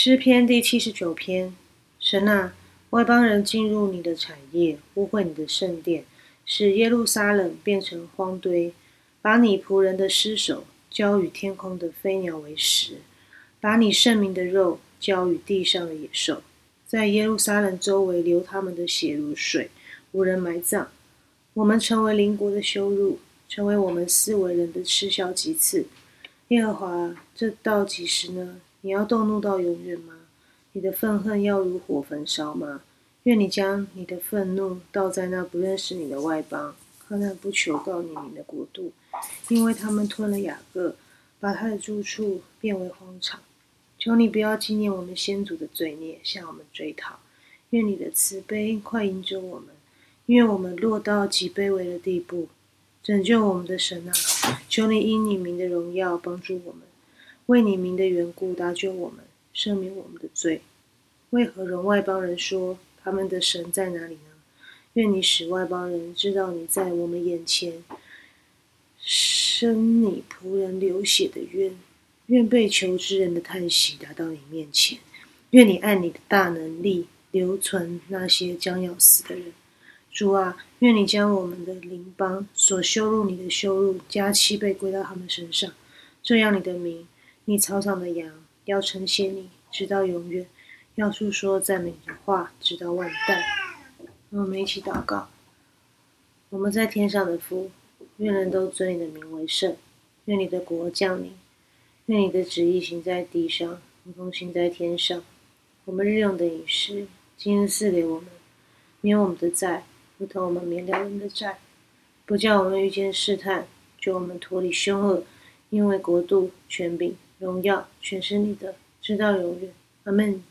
诗篇第七十九篇：神啊，外邦人进入你的产业，污秽你的圣殿，使耶路撒冷变成荒堆，把你仆人的尸首交与天空的飞鸟为食，把你圣明的肉交与地上的野兽，在耶路撒冷周围流他们的血如水，无人埋葬。我们成为邻国的羞辱，成为我们四维人的嗤笑极次。耶和华，这到几时呢？你要动怒到永远吗？你的愤恨要如火焚烧吗？愿你将你的愤怒倒在那不认识你的外邦和那不求告你名的国度，因为他们吞了雅各，把他的住处变为荒场。求你不要纪念我们先祖的罪孽，向我们追讨。愿你的慈悲快迎着我们，愿我们落到极卑微的地步。拯救我们的神啊，求你因你名的荣耀帮助我们。为你名的缘故，搭救我们，赦免我们的罪。为何容外邦人说他们的神在哪里呢？愿你使外邦人知道你在我们眼前，生你仆人流血的冤。愿被求之人的叹息达到你面前。愿你按你的大能力留存那些将要死的人。主啊，愿你将我们的邻邦所羞辱你的羞辱加七倍归到他们身上，这样你的名。你草场的羊要称谢你，直到永远；要诉说赞美的话，直到万代。我们一起祷告：我们在天上的父，愿人都尊你的名为圣。愿你的国降临，愿你的旨意行在地上，如同行在天上。我们日用的饮食，今日赐给我们，免我们的债，如同我们免了人的债。不叫我们遇见试探，救我们脱离凶恶，因为国度、权柄。荣耀全是你的，直到永远。阿门。